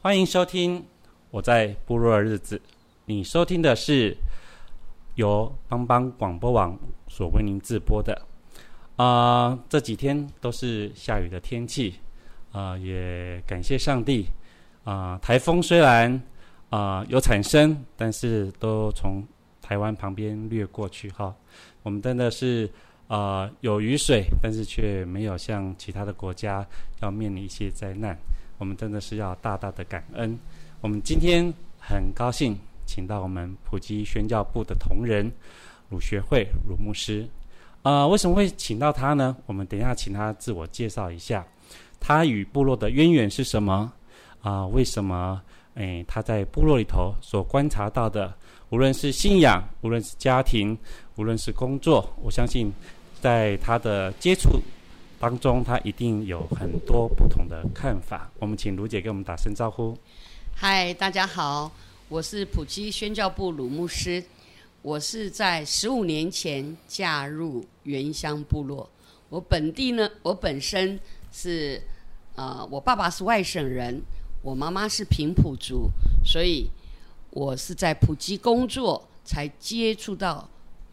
欢迎收听我在部落的日子。你收听的是由帮帮广播网所为您直播的。啊、这几天都是下雨的天气，啊、也感谢上帝。啊、台风虽然啊、有产生，但是都从台湾旁边掠过去哈。我们真的是啊、有雨水，但是却没有像其他的国家要面临一些灾难。我们真的是要大大的感恩。我们今天很高兴请到我们普及宣教部的同仁鲁学会鲁牧师。啊、为什么会请到他呢？我们等一下请他自我介绍一下，他与部落的渊源是什么？啊、为什么？诶，他在部落里头所观察到的，无论是信仰，无论是家庭，无论是工作，我相信在他的接触当中，他一定有很多不同的看法。我们请卢姐给我们打声招呼。嗨，大家好，我是普基宣教部鲁牧师。我是在十五年前嫁入原乡部落。我本地呢，我本身是，呃，我爸爸是外省人，我妈妈是平埔族，所以我是在普及工作才接触到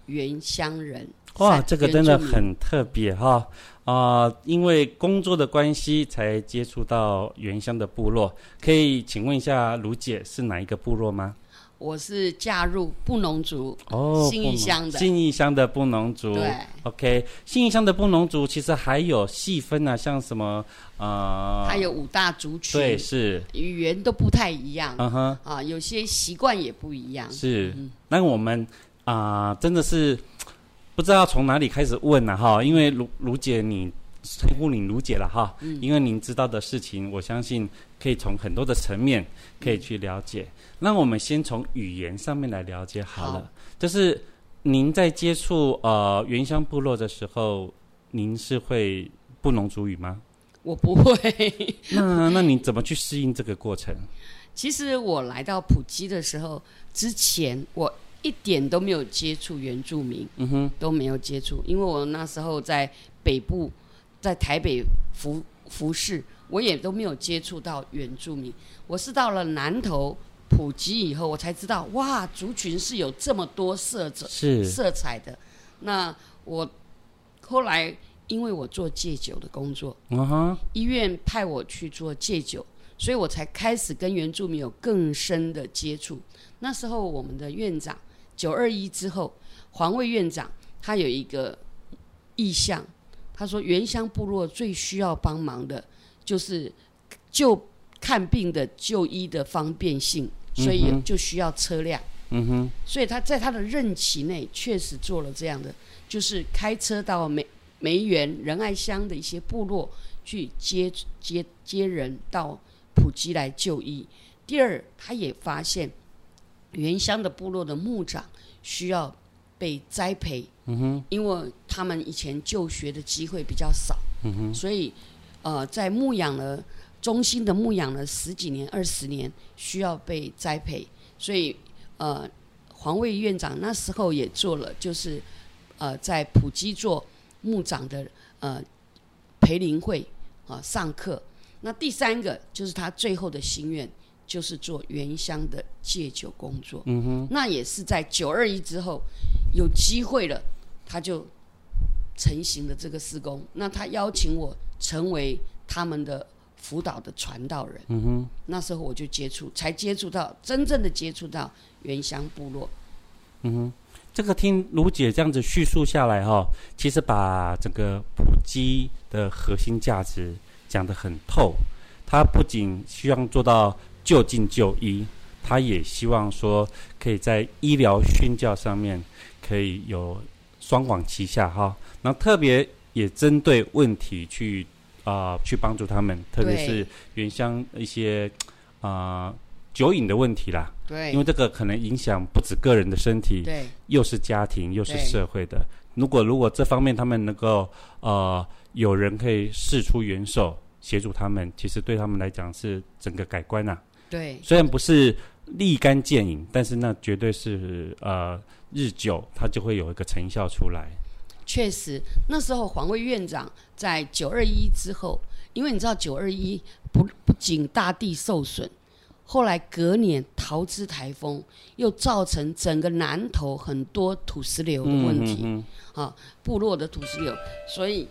原乡人。哇，这个真的很特别哈！啊、呃，因为工作的关系才接触到原乡的部落。可以请问一下卢姐是哪一个部落吗？我是嫁入布农族哦，信义乡的信义乡的布农族。对，OK，信义乡的布农族其实还有细分啊，像什么呃，还有五大族群，对，是语言都不太一样，嗯哼，啊，有些习惯也不一样。是，嗯、那我们啊、呃，真的是不知道从哪里开始问了、啊、哈，因为卢卢姐你。称呼您卢姐了哈，嗯，因为您知道的事情，我相信可以从很多的层面可以去了解。嗯、那我们先从语言上面来了解好了。好，就是您在接触呃原乡部落的时候，您是会布农族语吗？我不会。那那你怎么去适应这个过程？其实我来到普吉的时候，之前我一点都没有接触原住民，嗯哼，都没有接触，因为我那时候在北部。在台北服服侍，我也都没有接触到原住民。我是到了南投普及以后，我才知道，哇，族群是有这么多色泽、是色彩的。那我后来因为我做戒酒的工作，uh -huh. 医院派我去做戒酒，所以我才开始跟原住民有更深的接触。那时候我们的院长九二一之后，黄卫院长他有一个意向。他说：“原乡部落最需要帮忙的，就是就看病的就医的方便性，所以就需要车辆。嗯哼，所以他在他的任期内确实做了这样的，就是开车到梅梅园仁爱乡的一些部落去接接接人到普吉来就医。第二，他也发现原乡的部落的牧长需要。”被栽培，嗯哼，因为他们以前就学的机会比较少，嗯哼，所以，呃，在牧养了中心的牧养了十几年、二十年，需要被栽培，所以，呃，黄卫院长那时候也做了，就是，呃，在普基做牧长的呃培林会啊、呃、上课。那第三个就是他最后的心愿。就是做原乡的戒酒工作，嗯哼，那也是在九二一之后有机会了，他就成型了这个施工。那他邀请我成为他们的辅导的传道人，嗯哼，那时候我就接触，才接触到真正的接触到原乡部落，嗯哼。这个听卢姐这样子叙述下来哈、哦，其实把整个普基的核心价值讲得很透。他不仅希望做到就近就医，他也希望说可以在医疗宣教上面可以有双管齐下哈。然后特别也针对问题去啊、呃、去帮助他们，特别是原乡一些啊、呃、酒瘾的问题啦。对，因为这个可能影响不止个人的身体，对，又是家庭又是社会的。如果如果这方面他们能够呃有人可以伸出援手。协助他们，其实对他们来讲是整个改观呐、啊。对，虽然不是立竿见影，但是那绝对是呃日久，它就会有一个成效出来。确实，那时候黄卫院长在九二一之后，因为你知道九二一不不仅大地受损，后来隔年桃之台风又造成整个南投很多土石流的问题，嗯、啊，部落的土石流，所以。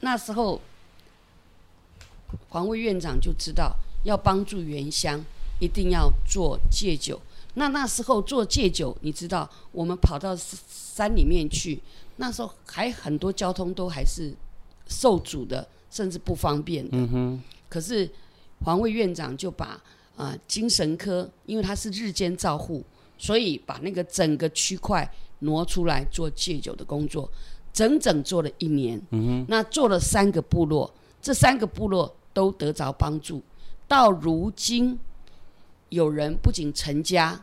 那时候，黄卫院长就知道要帮助原乡，一定要做戒酒。那那时候做戒酒，你知道，我们跑到山里面去，那时候还很多交通都还是受阻的，甚至不方便的。嗯。可是黄卫院长就把啊、精神科，因为他是日间照护，所以把那个整个区块挪出来做戒酒的工作。整整做了一年，嗯，那做了三个部落，这三个部落都得着帮助。到如今，有人不仅成家，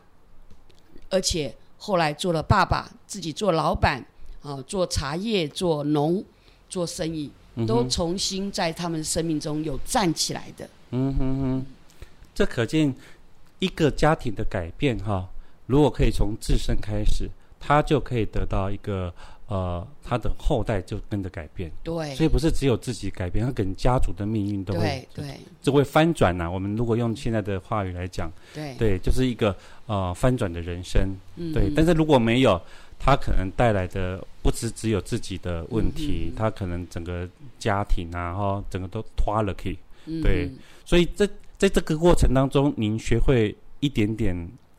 而且后来做了爸爸，自己做老板，啊，做茶叶、做农、做生意，都重新在他们生命中有站起来的。嗯哼哼，这可见一个家庭的改变哈。如果可以从自身开始，他就可以得到一个。呃，他的后代就跟着改变，对，所以不是只有自己改变，他跟家族的命运都会，对，对，就会翻转呐、啊。我们如果用现在的话语来讲，对，对，就是一个呃翻转的人生，嗯、对。但是如果没有，他可能带来的不只只有自己的问题，他、嗯、可能整个家庭啊，哈，整个都拖了去，对。嗯、所以在在这个过程当中，您学会一点点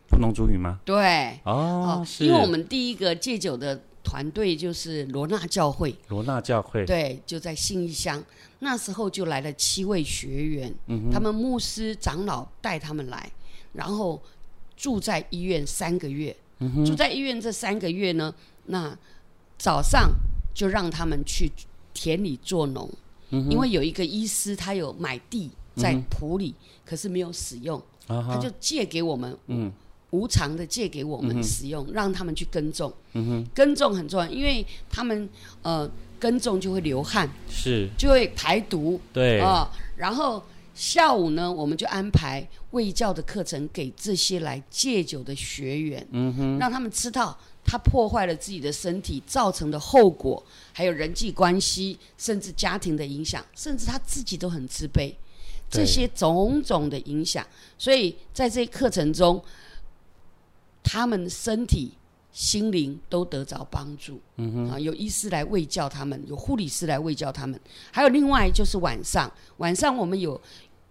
布农族语吗？对，哦，是，因为我们第一个戒酒的。团队就是罗纳教会，罗纳教会对，就在信义乡。那时候就来了七位学员，嗯、他们牧师长老带他们来，然后住在医院三个月。嗯、住在医院这三个月呢，那早上就让他们去田里做农，嗯、因为有一个医师他有买地在埔里，嗯、可是没有使用，啊、他就借给我们。嗯。无偿的借给我们使用，嗯、让他们去耕种。嗯哼，耕种很重要，因为他们呃耕种就会流汗，是就会排毒。对啊、呃，然后下午呢，我们就安排卫教的课程给这些来戒酒的学员。嗯哼，让他们知道他破坏了自己的身体造成的后果，还有人际关系，甚至家庭的影响，甚至他自己都很自卑。这些种种的影响，所以在这课程中。他们身体、心灵都得着帮助。嗯哼，啊，有医师来喂教他们，有护理师来喂教他们，还有另外就是晚上，晚上我们有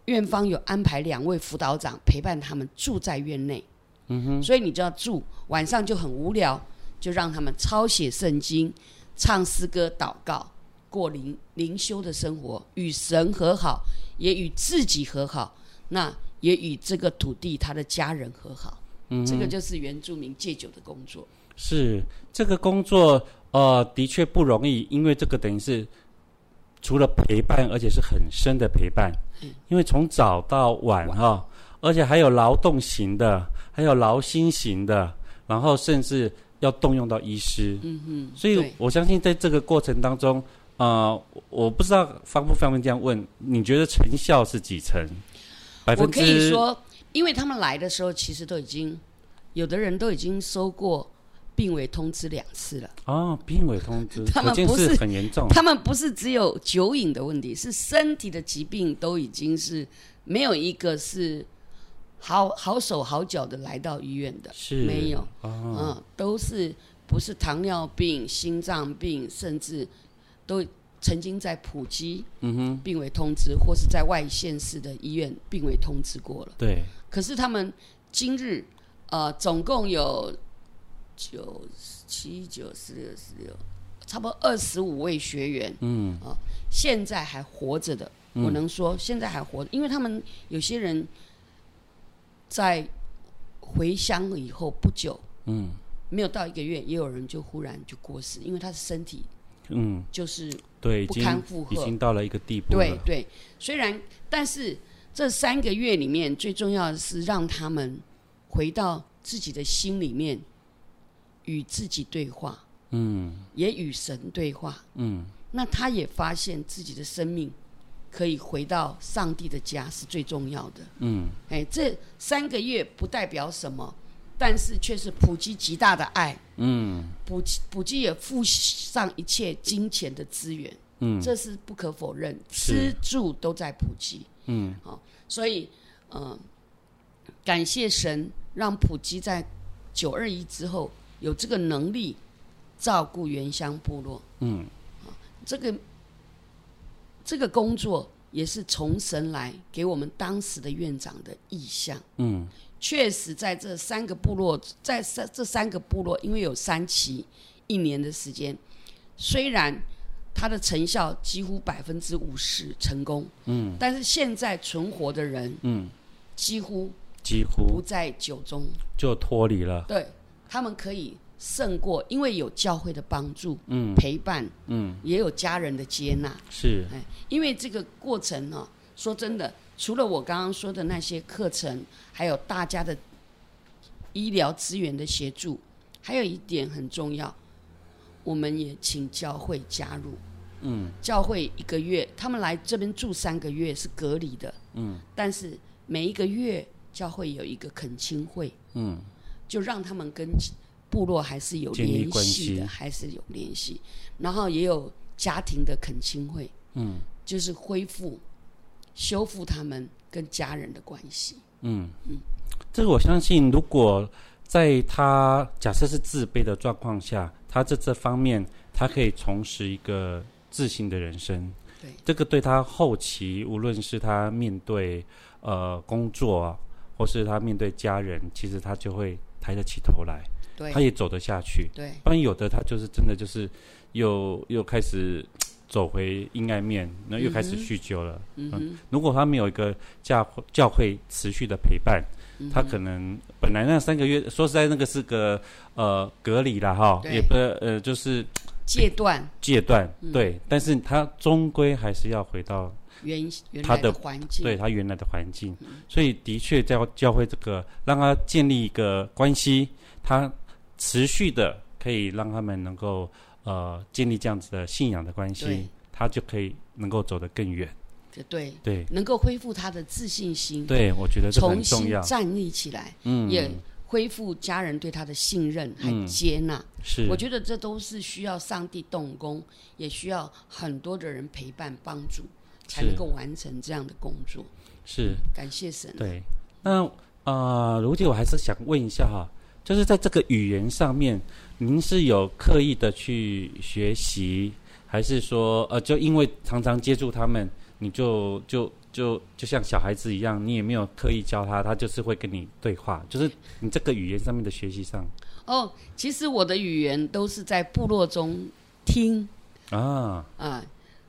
院方有安排两位辅导长陪伴他们住在院内。嗯哼，所以你就要住，晚上就很无聊，就让他们抄写圣经、唱诗歌、祷告，过灵灵修的生活，与神和好，也与自己和好，那也与这个土地他的家人和好。嗯，这个就是原住民戒酒的工作。是这个工作，呃，的确不容易，因为这个等于是除了陪伴，而且是很深的陪伴。嗯，因为从早到晚哈，哦，而且还有劳动型的，还有劳心型的，然后甚至要动用到医师。嗯哼，所以我相信在这个过程当中，呃，我不知道方不方便这样问，你觉得成效是几成？百分之？我可以说。因为他们来的时候，其实都已经有的人都已经收过病危通知两次了。哦，病危通知，他们不是很严重。他们不是只有酒瘾的问题，是身体的疾病都已经是没有一个是好好手好脚的来到医院的，是没有。哦、嗯，都是不是糖尿病、心脏病，甚至都。曾经在普及，嗯哼，病危通知，或是在外县市的医院病危通知过了。对。可是他们今日，呃，总共有九七九十六十六，差不多二十五位学员，嗯。啊，现在还活着的，我能说现在还活着，因为他们有些人在回乡以后不久，嗯，没有到一个月，也有人就忽然就过世，因为他的身体，嗯，就是对不堪负荷，已经到了一个地步，对对，虽然但是这三个月里面最重要的是让他们回到自己的心里面。与自己对话，嗯，也与神对话，嗯，那他也发现自己的生命可以回到上帝的家是最重要的，嗯，哎，这三个月不代表什么，但是却是普及极大的爱，嗯，普普及也付上一切金钱的资源，嗯，这是不可否认，吃住都在埔基，嗯，好，所以，嗯、呃，感谢神让普吉在九二一之后。有这个能力照顾原乡部落，嗯，这个这个工作也是从神来给我们当时的院长的意向，嗯，确实在这三个部落，在三这三个部落，因为有三期一年的时间，虽然它的成效几乎百分之五十成功，嗯，但是现在存活的人，嗯，几乎几乎不在酒中，就脱离了，对。他们可以胜过，因为有教会的帮助、嗯、陪伴，嗯，也有家人的接纳，是。哎，因为这个过程呢、哦，说真的，除了我刚刚说的那些课程，还有大家的医疗资源的协助，还有一点很重要，我们也请教会加入，嗯，教会一个月，他们来这边住三个月是隔离的，嗯，但是每一个月教会有一个恳亲会，嗯。就让他们跟部落还是有联系的，还是有联系，然后也有家庭的恳亲会，嗯，就是恢复、修复他们跟家人的关系。嗯。嗯，这个我相信，如果在他假设是自卑的状况下，他在这方面他可以重拾一个自信的人生。对，这个对他后期，无论是他面对呃工作，或是他面对家人，其实他就会。抬得起头来，对，他也走得下去。对，不然有的他就是真的就是又又开始走回阴暗面，那又开始酗酒了。嗯，嗯，如果他没有一个教教会持续的陪伴，嗯，他可能本来那三个月说实在那个是个呃隔离了哈，也不呃就是戒断戒断，对，嗯，但是他终归还是要回到。原原来的环境，对他原来的环境，嗯，所以的确教教会这个让他建立一个关系，他持续的可以让他们能够呃建立这样子的信仰的关系，他就可以能够走得更远。对对，能够恢复他的自信心。对，我觉得重新站立起来，嗯，也恢复家人对他的信任和接纳。嗯，是，我觉得这都是需要上帝动工，也需要很多的人陪伴帮助。才能够完成这样的工作，是、嗯、感谢神。对，那啊，如、呃、姐，我还是想问一下哈，就是在这个语言上面，您是有刻意的去学习，还是说呃，就因为常常接触他们，你就就就就像小孩子一样，你也没有刻意教他，他就是会跟你对话，就是你这个语言上面的学习上。哦，其实我的语言都是在部落中听。啊。啊。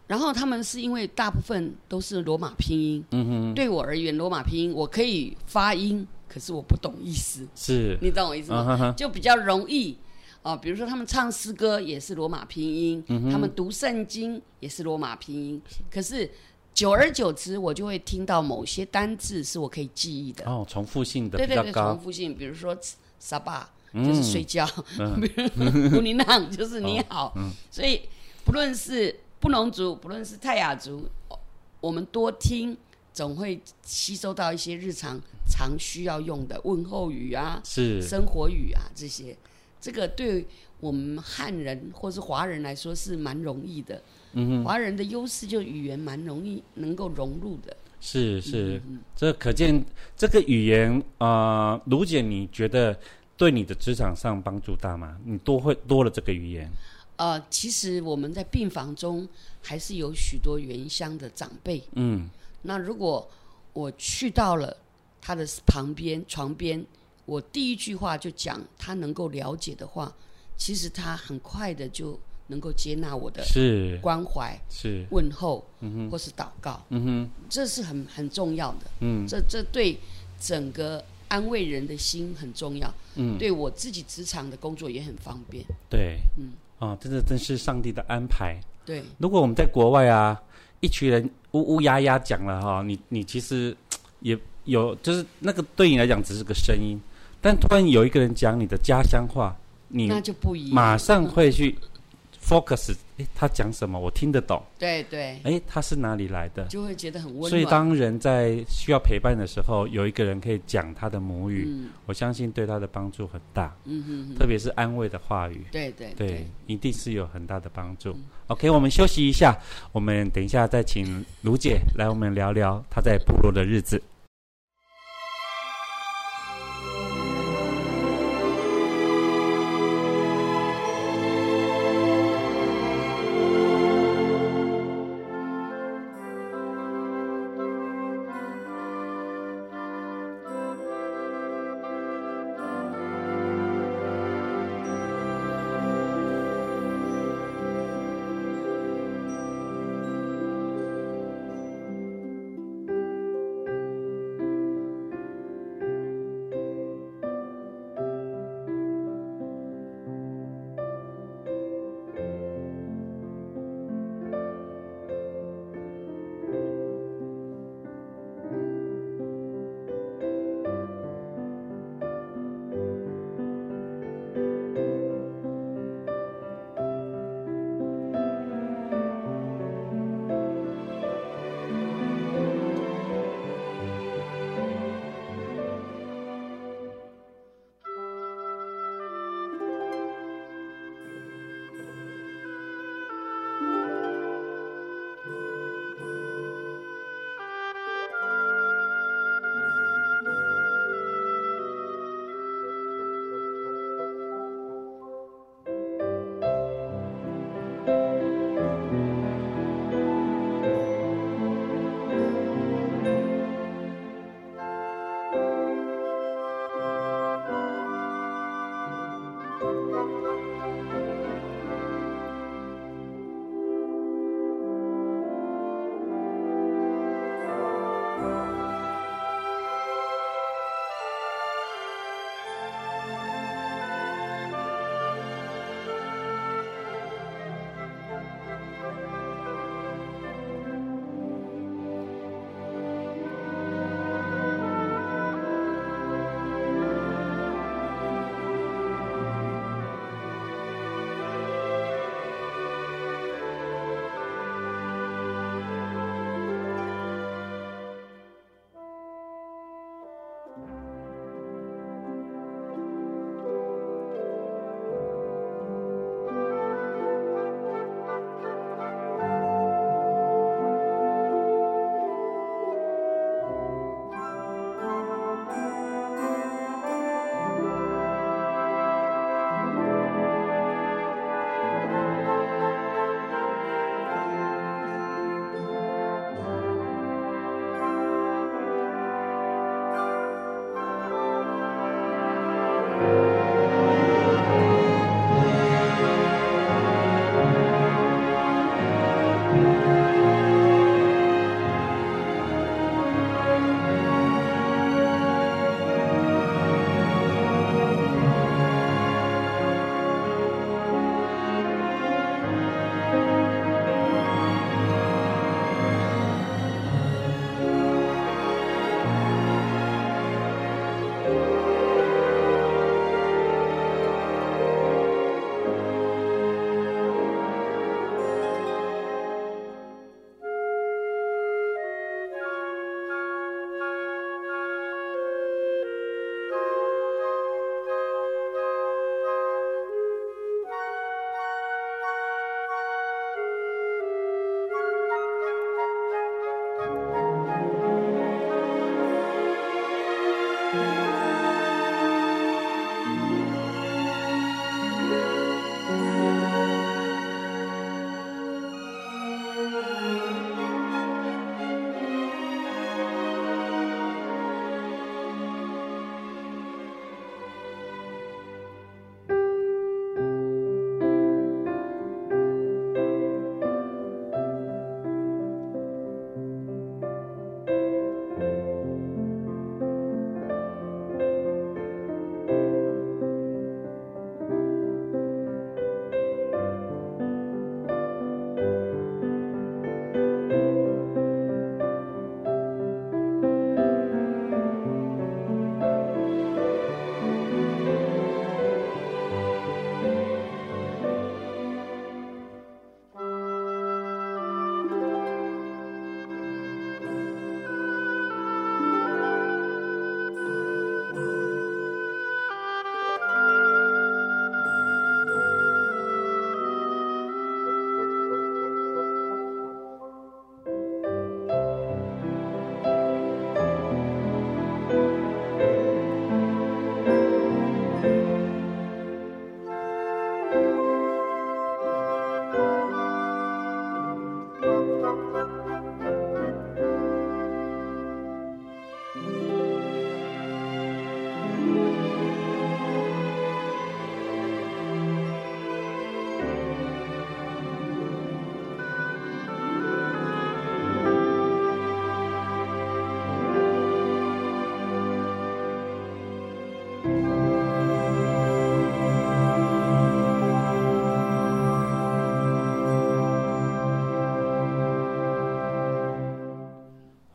然后他们是因为大部分都是罗马拼音，嗯哼，对我而言，罗马拼音我可以发音，可是我不懂意思，是。你懂我意思吗？啊、哈哈。就比较容易哦，比如说他们唱诗歌也是罗马拼音，嗯，他们读圣经也是罗马拼音，可是久而久之，我就会听到某些单字是我可以记忆的哦，重复性的对对对，重复性，比如说沙巴就是睡觉，嗯、比如说古尼浪就是你好，所以不论是。布农族，不论是泰雅族，我们多听，总会吸收到一些日常常需要用的问候语啊，是生活语啊这些。这个对我们汉人或是华人来说是蛮容易的。嗯，华人的优势就语言蛮容易能够融入的。是是，嗯、这可见这个语言啊，卢、呃、姐，你觉得对你的职场上帮助大吗？你多会多了这个语言。呃，其实我们在病房中还是有许多原乡的长辈。嗯，那如果我去到了他的旁边床边，我第一句话就讲他能够了解的话，其实他很快的就能够接纳我的是。关怀、是。问候，嗯哼。或是祷告，嗯哼。这是很很重要的。嗯。这这对整个安慰人的心很重要，嗯。对我自己职场的工作也很方便。对。嗯。啊，这个真是上帝的安排。对，如果我们在国外啊，一群人呜呜呀呀讲了哈，你你其实也有，就是那个对你来讲只是个声音，但突然有一个人讲你的家乡话，你那就不一样，马上会去 focus，诶，他讲什么我听得懂，对对，诶，他是哪里来的？就会觉得很温暖。所以当人在需要陪伴的时候，有一个人可以讲他的母语，嗯我相信对他的帮助很大，嗯哼哼，特别是安慰的话语。对对对，一定是有很大的帮助。OK，我们休息一下，我们等一下再请卢姐来我们聊聊她在部落的日子。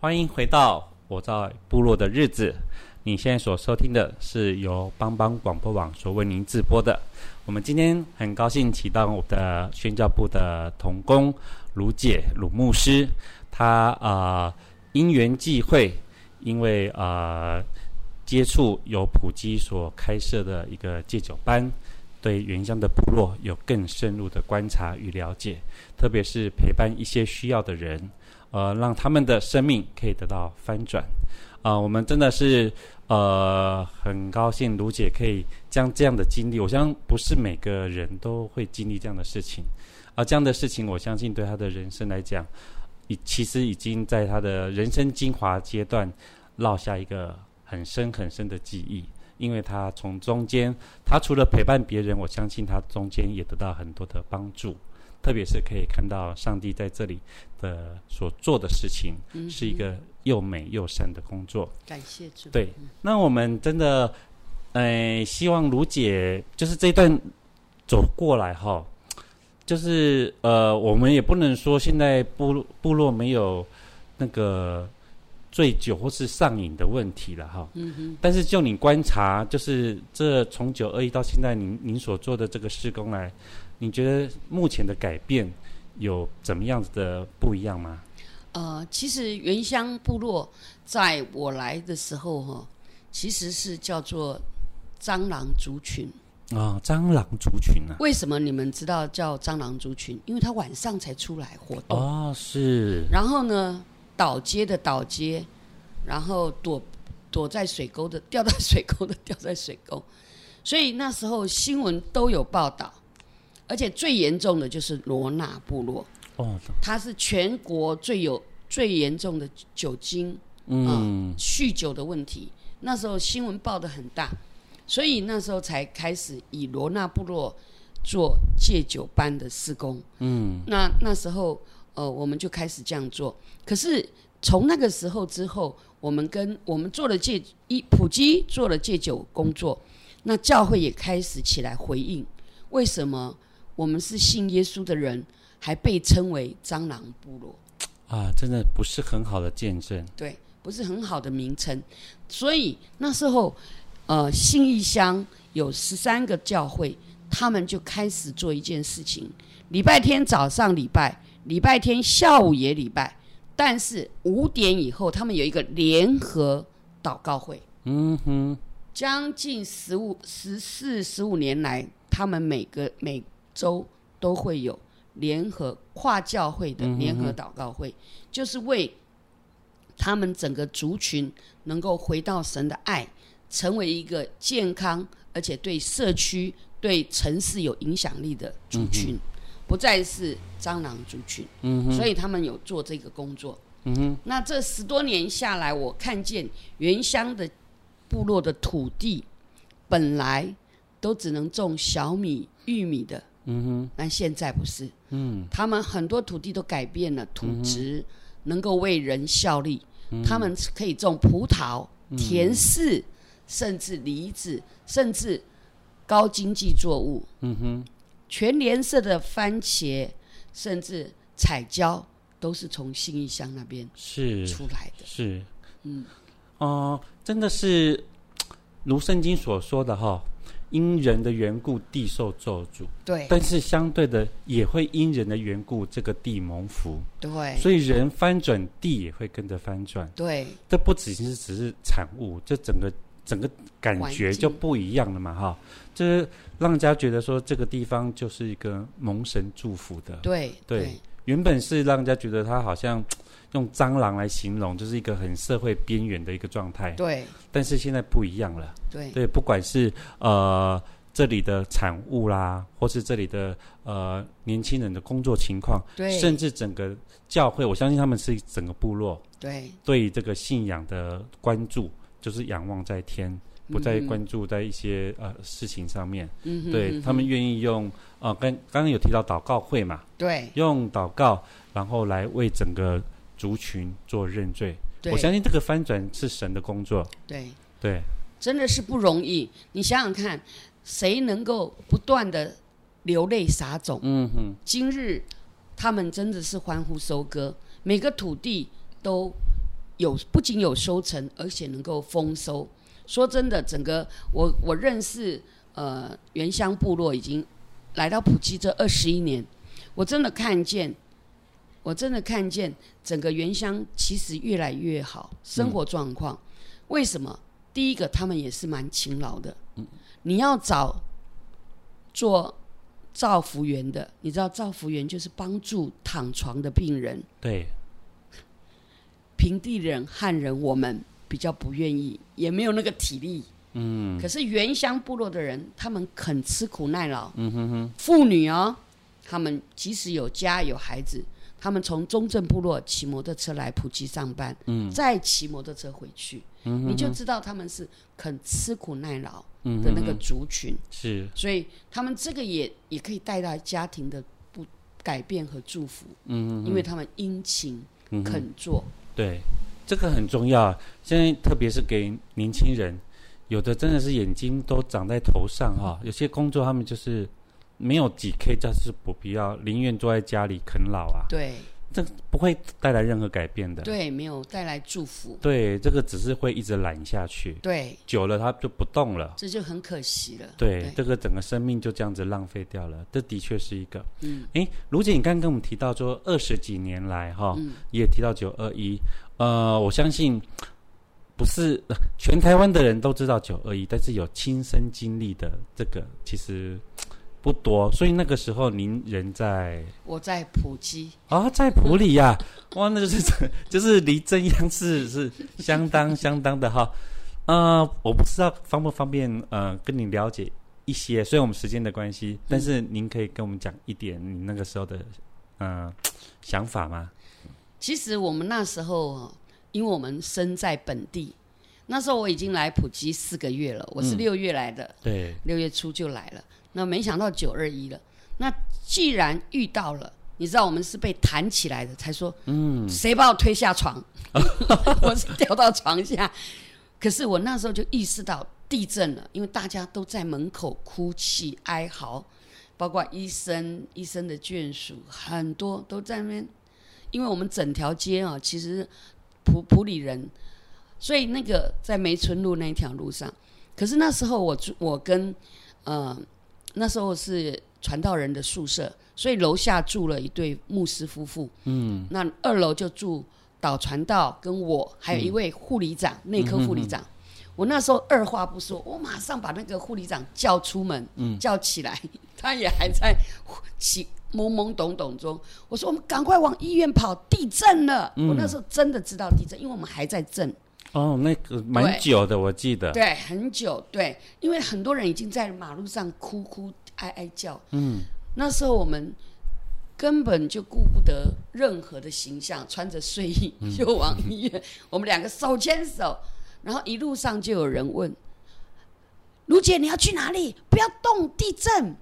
欢迎回到我在部落的日子。你现在所收听的是由邦邦广播网所为您直播的。我们今天很高兴请到我的宣教部的同工卢姐卢牧师，他啊、因缘际会，因为啊、接触由普基所开设的一个戒酒班，对原乡的部落有更深入的观察与了解，特别是陪伴一些需要的人，呃，让他们的生命可以得到翻转。啊、我们真的是。呃，很高兴卢姐可以将这样的经历，我相信不是每个人都会经历这样的事情，而这样的事情，我相信对他的人生来讲，已其实已经在他的人生精华阶段落下一个很深很深的记忆，因为他从中间，他除了陪伴别人，我相信他中间也得到很多的帮助。特别是可以看到上帝在这里的所做的事情，是一个又美又善的工作。感谢主。对，那我们真的，呃，希望卢姐就是这一段走过来哈，就是呃，我们也不能说现在部部落没有那个醉酒或是上瘾的问题了哈。嗯哼。但是就你观察，就是这从九二一到现在，您您所做的这个施工来。你觉得目前的改变有怎么样子的不一样吗？呃，其实原乡部落在我来的时候哈，其实是叫做蟑螂族群啊，蟑螂族群啊。为什么你们知道叫蟑螂族群？因为它晚上才出来活动哦，是。然后呢，倒街的倒街，然后躲躲在水沟的，掉在水沟的掉在水沟，所以那时候新闻都有报道。而且最严重的就是罗纳部落，哦，它是全国最有最严重的酒精，嗯、呃，酗酒的问题。那时候新闻报的很大，所以那时候才开始以罗纳部落做戒酒班的施工。嗯，那那时候呃，我们就开始这样做。可是从那个时候之后，我们跟我们做了戒一普及做了戒酒工作，那教会也开始起来回应，为什么？我们是信耶稣的人，还被称为蟑螂部落，啊，真的不是很好的见证。对，不是很好的名称。所以那时候，呃，信义乡有十三个教会，他们就开始做一件事情：礼拜天早上礼拜，礼拜天下午也礼拜，但是五点以后，他们有一个联合祷告会。嗯哼，将近十五、十四、十五年来，他们每个每周都会有联合跨教会的联合祷告会，就是为他们整个族群能够回到神的爱，成为一个健康而且对社区、对城市有影响力的族群，不再是蟑螂族群。嗯所以他们有做这个工作。嗯那这十多年下来，我看见原乡的部落的土地本来都只能种小米、玉米的。嗯哼，但现在不是，嗯，他们很多土地都改变了土质，嗯、能够为人效力，嗯、他们可以种葡萄、甜柿，嗯、甚至梨子，甚至高经济作物，嗯哼，全联色的番茄，甚至彩椒，都是从信义乡那边是。出来的，是，是嗯，哦、呃，真的是 如圣经所说的哈。因人的缘故，地受咒诅。对。但是相对的，也会因人的缘故，这个地蒙福。对。所以人翻转，地也会跟着翻转。对。这不只是只是产物，这整个整个感觉就不一样了嘛，哈。就是让人家觉得说，这个地方就是一个蒙神祝福的。对。对。对。原本是让人家觉得他好像。用蟑螂来形容，就是一个很社会边缘的一个状态。对。但是现在不一样了。对。对，不管是呃这里的产物啦，或是这里的呃年轻人的工作情况，对。甚至整个教会，我相信他们是整个部落。对。对这个信仰的关注，就是仰望在天，不再关注在一些呃事情上面。嗯哼。对他们愿意用呃，刚刚刚有提到祷告会嘛？对。用祷告，然后来为整个。族群做认罪，我相信这个翻转是神的工作。对对，真的是不容易。你想想看，谁能够不断的流泪撒种？嗯哼。今日他们真的是欢呼收割，每个土地都有不仅有收成，而且能够丰收。说真的，整个我我认识呃原乡部落已经来到普吉这二十一年，我真的看见，我真的看见整个原乡其实越来越好，生活状况。嗯、为什么？第一个，他们也是蛮勤劳的。嗯、你要找做造福员的，你知道造福员就是帮助躺床的病人。对。平地人、汉人，我们比较不愿意，也没有那个体力。嗯。可是原乡部落的人，他们肯吃苦耐劳。嗯哼哼。妇女哦，他们即使有家有孩子，他们从中正部落骑摩托车来普吉上班，嗯，再骑摩托车回去，你就知道他们是肯吃苦耐劳的那个族群。嗯、是。所以他们这个也也可以带来家庭的不改变和祝福。嗯哼哼，因为他们殷勤肯做。嗯对，这个很重要。现在特别是给年轻人，有的真的是眼睛都长在头上哈。有些工作他们就是没有几 K，就是不必要，宁愿坐在家里啃老啊。对。这不会带来任何改变的。对，没有带来祝福。对，这个只是会一直懒下去。对，久了它就不动了。这就很可惜了。对，对这个整个生命就这样子浪费掉了。这的确是一个。嗯。哎，卢姐，你刚刚跟我们提到说二十几年来哈，嗯、也提到九二一。呃，我相信不是全台湾的人都知道九二一，但是有亲身经历的这个其实。不多，所以那个时候您人在？我在普吉啊、哦，在普里呀、啊，哇，那就是就是离正央市是相当相当的哈。呃，我不知道方不方便呃跟你了解一些，虽然我们时间的关系，但是您可以跟我们讲一点你那个时候的呃想法吗？其实我们那时候，因为我们身在本地，那时候我已经来普吉四个月了，我是六月来的，嗯、对，六月初就来了。那没想到九二一了，那既然遇到了，你知道我们是被弹起来的，才说，嗯，谁把我推下床？我是掉到床下。可是我那时候就意识到地震了，因为大家都在门口哭泣哀嚎，包括医生、医生的眷属，很多都在那边，因为我们整条街啊，其实普普里人，所以那个在梅村路那一条路上，可是那时候我住，我跟，呃。那时候是传道人的宿舍，所以楼下住了一对牧师夫妇。嗯，那二楼就住导传道跟我，还有一位护理长，嗯、内科护理长。嗯、哼哼，我那时候二话不说，我马上把那个护理长叫出门，嗯、叫起来，他也还在起懵懵懂懂中。我说：“我们赶快往医院跑，地震了！”嗯、我那时候真的知道地震，因为我们还在震。哦，那个蛮久的，我记得。对，很久。对，因为很多人已经在马路上哭哭哀哀叫。嗯。那时候我们根本就顾不得任何的形象，穿着睡衣 就往医院。嗯、我们两个手牵手，然后一路上就有人问：“卢姐，你要去哪里？不要动，地震。”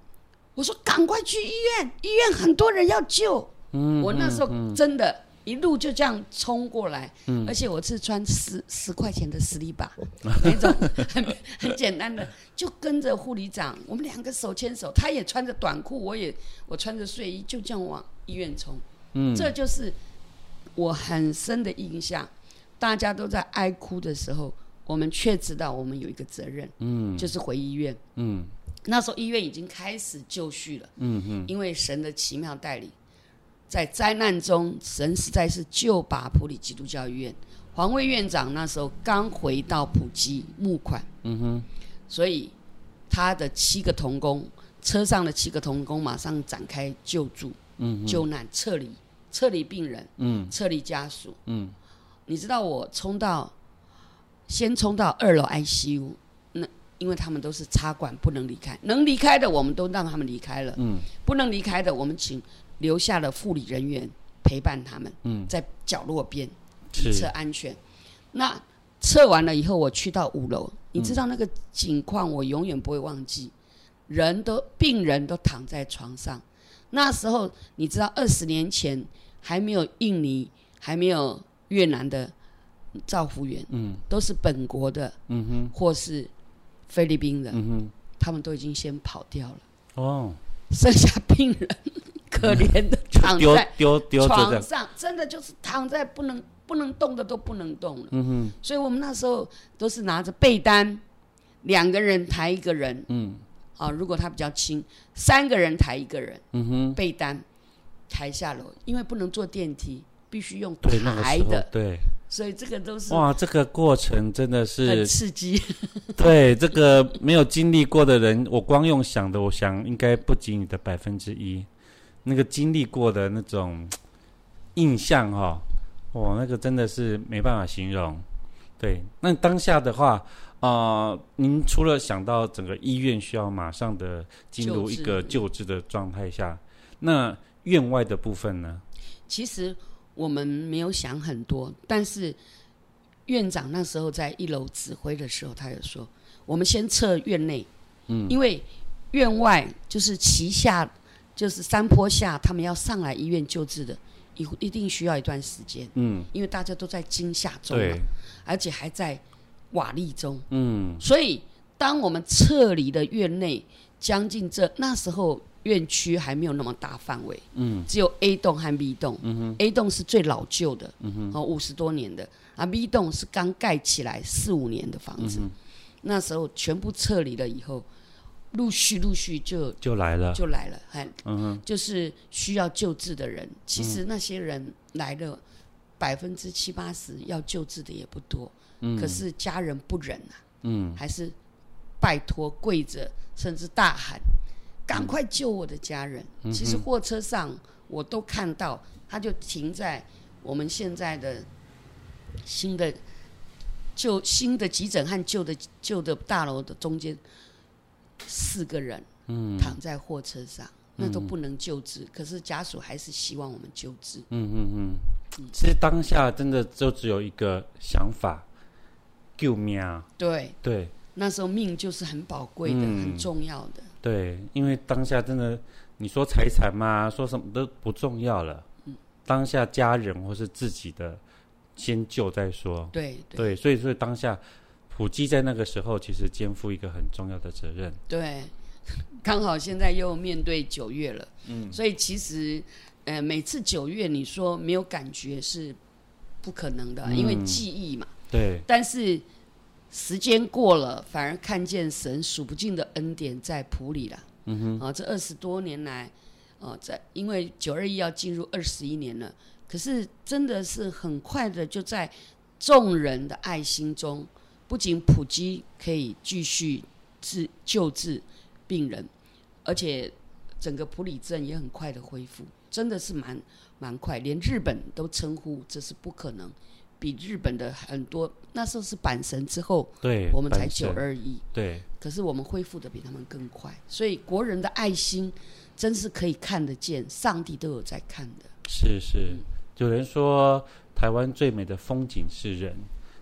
我说：“赶快去医院，医院很多人要救。”嗯。我那时候真的。一路就这样冲过来，嗯、而且我是穿十十块钱的斯里巴，那种很很简单的，就跟着护理长，我们两个手牵手，他也穿着短裤，我也我穿着睡衣，就这样往医院冲。嗯，这就是我很深的印象。大家都在哀哭的时候，我们却知道我们有一个责任，嗯，就是回医院。嗯，那时候医院已经开始就绪了。嗯嗯，因为神的奇妙带领。在灾难中，神实在是救拔普里基督教医院。黄卫院长那时候刚回到普吉募款，嗯哼，所以他的七个同工，车上的七个同工马上展开救助，嗯，救难、撤离、撤离病人，嗯，撤离家属，嗯，你知道我冲到，先冲到二楼 ICU，那因为他们都是插管不能离开，能离开的我们都让他们离开了，嗯，不能离开的我们请。留下了护理人员陪伴他们，嗯，在角落边以测安全。那测完了以后，我去到五楼，嗯、你知道那个景况，我永远不会忘记。人都病人都躺在床上，那时候你知道，二十年前还没有印尼，还没有越南的照护员，嗯，都是本国的，嗯哼，或是菲律宾的，嗯哼，他们都已经先跑掉了，哦，剩下病人。可怜的 躺丢在丢丢着的，床上，真的就是躺在不能不能动的都不能动了。嗯哼，所以我们那时候都是拿着被单，两个人抬一个人。嗯啊，如果他比较轻，三个人抬一个人，嗯哼，被单抬下楼，因为不能坐电梯，必须用抬的，对，所以这个都是哇，这个过程真的是很是刺激。对这个没有经历过的人，我光用想的，我想应该不及你的百分之一。那个经历过的那种印象哈、哦，哇，那个真的是没办法形容。对，那当下的话，啊、呃，您除了想到整个医院需要马上的进入一个救治的状态下，那院外的部分呢？其实我们没有想很多，但是院长那时候在一楼指挥的时候，他有说，我们先撤院内，嗯，因为院外就是旗下，就是山坡下，他们要上来医院救治的，一一定需要一段时间，嗯，因为大家都在惊吓中嘛，对，而且还在瓦砾中，嗯，所以当我们撤离的院内，将近这那时候。院区还没有那么大范围，嗯，只有 A 栋和 B 栋，嗯哼，A 栋是最老旧的，嗯哼，哦，五十多年的，啊，B 栋是刚盖起来四五年的房子，嗯、那时候全部撤离了以后，陆续陆续就就来了，就来了，很，嗯哼，就是需要救治的人，其实那些人来了百分之七八十要救治的也不多，嗯，可是家人不忍啊，嗯，还是拜托跪着，甚至大喊。赶快救我的家人！嗯、其实货车上我都看到，他就停在我们现在的新的旧新的急诊和旧的旧的大楼的中间，四个人躺在货车上，嗯、那都不能救治。嗯、可是家属还是希望我们救治。嗯嗯嗯。其实当下真的就只有一个想法：救命啊！对对，那时候命就是很宝贵的，嗯、很重要的。对，因为当下真的，你说财产嘛，说什么都不重要了。嗯，当下家人或是自己的，先救再说。对对，对，所以所以当下，普基在那个时候其实肩负一个很重要的责任。对，刚好现在又面对九月了。嗯，所以其实，呃，每次九月你说没有感觉是不可能的，嗯，因为记忆嘛。对。但是。时间过了，反而看见神数不尽的恩典在普里了。嗯哼，啊，这二十多年来，啊，在因为九二一要进入二十一年了，可是真的是很快的，就在众人的爱心中，不仅普及可以继续治救治病人，而且整个普里镇也很快的恢复，真的是蛮蛮快，连日本都称呼这是不可能。比日本的很多，那时候是阪神之后，对，我们才九二一，对。可是我们恢复的比他们更快，所以国人的爱心真是可以看得见，上帝都有在看的。是是，有人说台湾最美的风景是人，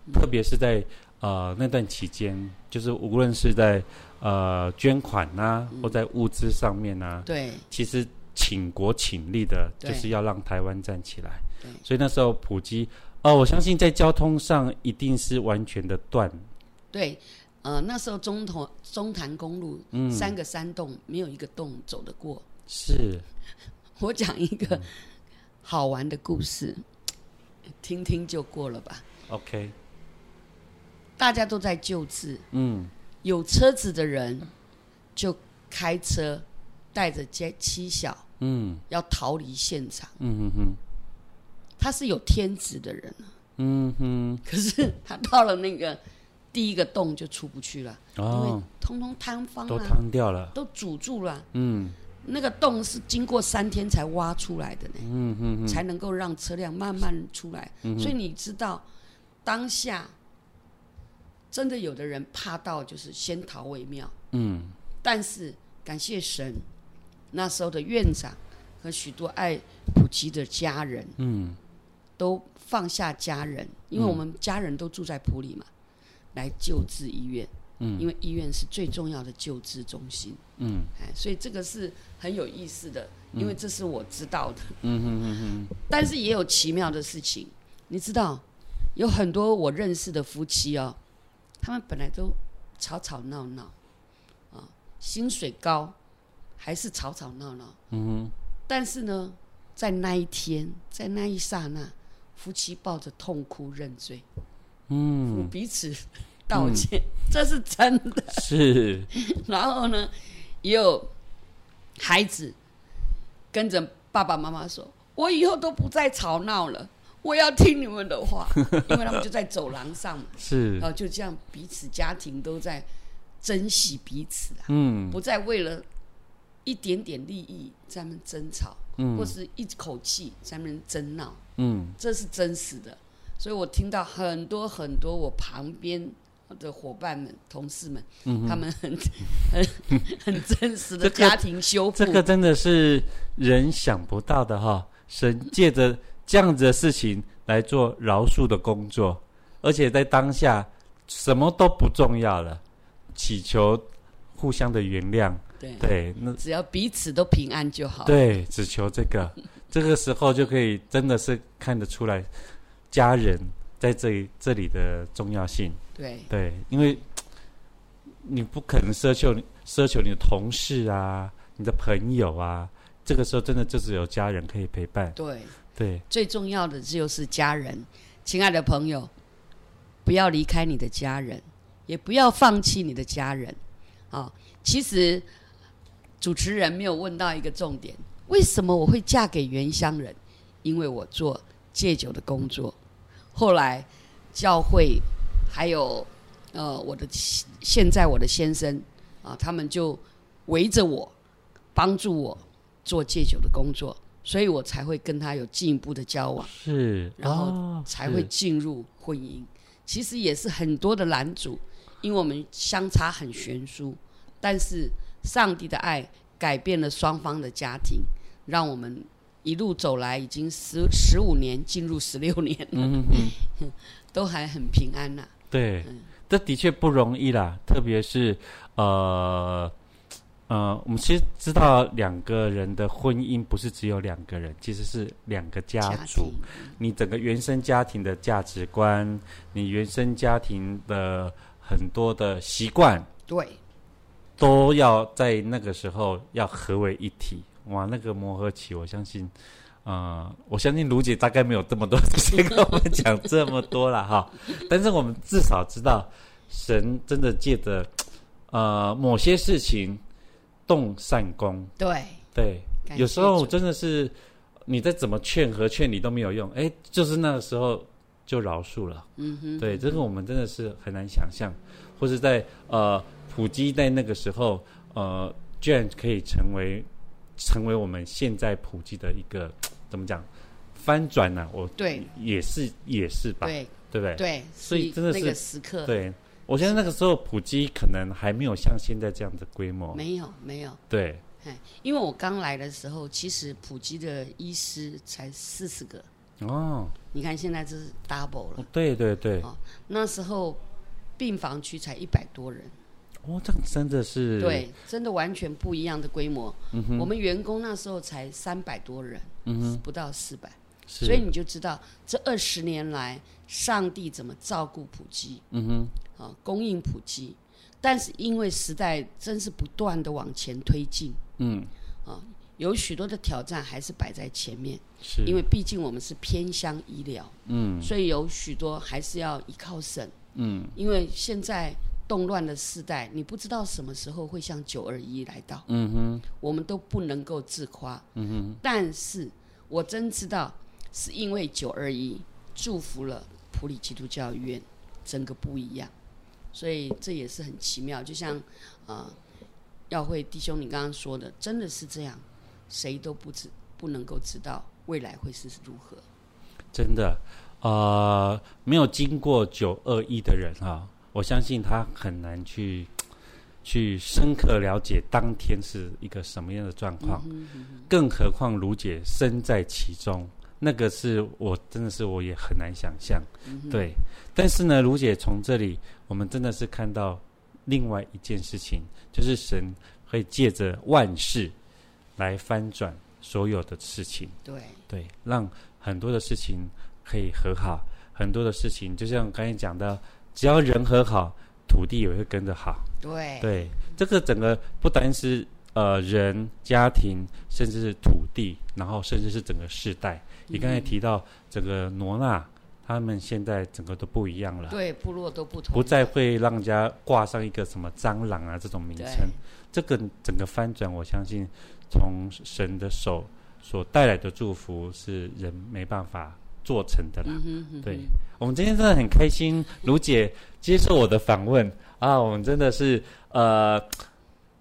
嗯、特别是在呃那段期间，就是无论是在呃捐款呐、啊，嗯、或在物资上面呐、啊，对，其实倾国倾力的，就是要让台湾站起来。对，所以那时候普及。哦，我相信在交通上一定是完全的断。对，呃，那时候中头中潭公路，嗯，三个山洞没有一个洞走得过。是，我讲一个好玩的故事，嗯、听听就过了吧。OK，大家都在救治，嗯，有车子的人就开车带着接妻小，嗯，要逃离现场，嗯哼哼。他是有天职的人，嗯哼，可是他到了那个第一个洞就出不去了，哦，因为通通坍方了，都塌掉了，都阻住了，嗯，那个洞是经过三天才挖出来的呢，嗯哼，才能够让车辆慢慢出来，所以你知道当下真的有的人怕到就是先逃为妙，嗯，但是感谢神，那时候的院长和许多爱普吉的家人，嗯。都放下家人，因为我们家人都住在普里嘛，嗯、来救治医院。嗯，因为医院是最重要的救治中心。嗯，哎，所以这个是很有意思的，因为这是我知道的。嗯哼哼哼。但是也有奇妙的事情，你知道，有很多我认识的夫妻哦，他们本来都吵吵闹闹，啊，薪水高，还是吵吵闹闹。嗯哼。但是呢，在那一天，在那一刹那，夫妻抱着痛哭认罪，嗯，彼此道歉，嗯、这是真的。是。然后呢，也有孩子跟着爸爸妈妈说：“我以后都不再吵闹了，我要听你们的话。”因为他们就在走廊上嘛，是，然后就这样彼此家庭都在珍惜彼此啊，嗯，不再为了。一点点利益在那边争吵，嗯，或是一口气在那边争闹，嗯，这是真实的。所以我听到很多很多我旁边的伙伴们、同事们，嗯、他们很很 很真实的家庭修复，这个，这个真的是人想不到的哈。神借着这样子的事情来做饶恕的工作，而且在当下什么都不重要了，祈求互相的原谅。对对，那只要彼此都平安就好。对，只求这个，这个时候就可以真的是看得出来家人在这里这里的重要性。对对，因为你不可能奢求奢求你的同事啊，你的朋友啊，这个时候真的就只有家人可以陪伴。对对，最重要的就是家人，亲爱的朋友，不要离开你的家人，也不要放弃你的家人。啊、其实。主持人没有问到一个重点：为什么我会嫁给原乡人？因为我做戒酒的工作。后来教会还有呃我的现在我的先生啊，他们就围着我，帮助我做戒酒的工作，所以我才会跟他有进一步的交往。是，然后才会进入婚姻。其实也是很多的男主，因为我们相差很悬殊，但是。上帝的爱改变了双方的家庭，让我们一路走来，已经十十五年，进入十六年了，嗯嗯 都还很平安呐、啊。对、嗯，这的确不容易啦，特别是呃呃，我们其实知道两个人的婚姻不是只有两个人，其实是两个家族。家你整个原生家庭的价值观，你原生家庭的很多的习惯，对。都要在那个时候要合为一体，哇！那个磨合期，我相信，呃，我相信卢姐大概没有这么多时间跟我们讲这么多了哈。但是我们至少知道，神真的借着呃某些事情动善功。对对，有时候真的是你再怎么劝和劝你都没有用，哎，就是那个时候就饶恕了。嗯哼，对，这个我们真的是很难想象，或是在呃。普及在那个时候，呃，居然可以成为成为我们现在普及的一个怎么讲翻转呢、啊？我对也是也是吧，对对不对？对，所以真的是那个时刻。对，我觉得那个时候普及可能还没有像现在这样的规模，没有没有。对，因为我刚来的时候，其实普及的医师才四十个哦。你看现在这是 double 了，哦、对对对。哦，那时候病房区才一百多人。哦，这真的是对，真的完全不一样的规模。我们员工那时候才三百多人，嗯哼，不到四百，所以你就知道这二十年来上帝怎么照顾普及，嗯哼，啊，供应普及。但是因为时代真是不断的往前推进，嗯，啊，有许多的挑战还是摆在前面，是因为毕竟我们是偏乡医疗，嗯，所以有许多还是要依靠省，嗯，因为现在。动乱的时代，你不知道什么时候会像九二一来到。嗯哼，我们都不能够自夸。嗯哼，但是我真知道，是因为九二一祝福了普里基督教医院，整个不一样。所以这也是很奇妙。就像啊、呃，耀慧弟兄你刚刚说的，真的是这样，谁都不知不能够知道未来会是如何。真的，呃，没有经过九二一的人哈、啊。我相信他很难去去深刻了解当天是一个什么样的状况，更何况卢姐身在其中，那个是我真的是我也很难想象、嗯。对，但是呢，卢姐从这里我们真的是看到另外一件事情，就是神会借着万事来翻转所有的事情。对对，让很多的事情可以和好，很多的事情就像刚才讲的。只要人和好，土地也会跟着好。对对，这个整个不单是呃人、家庭，甚至是土地，然后甚至是整个世代。你刚才提到整个挪纳，他们现在整个都不一样了。对，部落都不同，不再会让人家挂上一个什么蟑螂啊这种名称。这个整个翻转，我相信从神的手所带来的祝福是人没办法做成的啦。对，我们今天真的很开心，卢姐接受我的访问啊，我们真的是呃，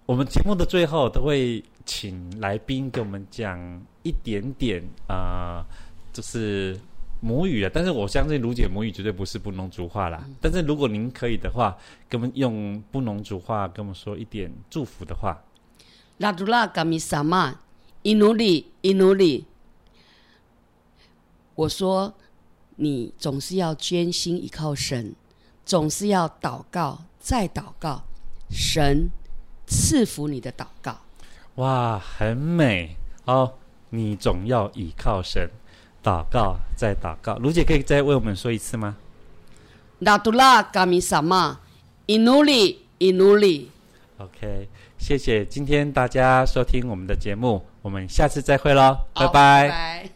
我们节目的最后都会请来宾给我们讲一点点啊、呃，就是母语啊。但是我相信卢姐母语绝对不是布农族话啦。但是如果您可以的话，给我们用布农族话跟我们说一点祝福的话。拉杜拉嘎米萨玛，伊努里伊努里。我说，你总是要捐心依靠神，总是要祷告再祷告，神赐福你的祷告。哇，很美哦！你总要倚靠神，祷告再祷告。卢姐可以再为我们说一次吗？拉杜拉嘎米萨玛，伊努里伊努里。OK，谢谢今天大家收听我们的节目，我们下次再会喽，拜拜。拜拜。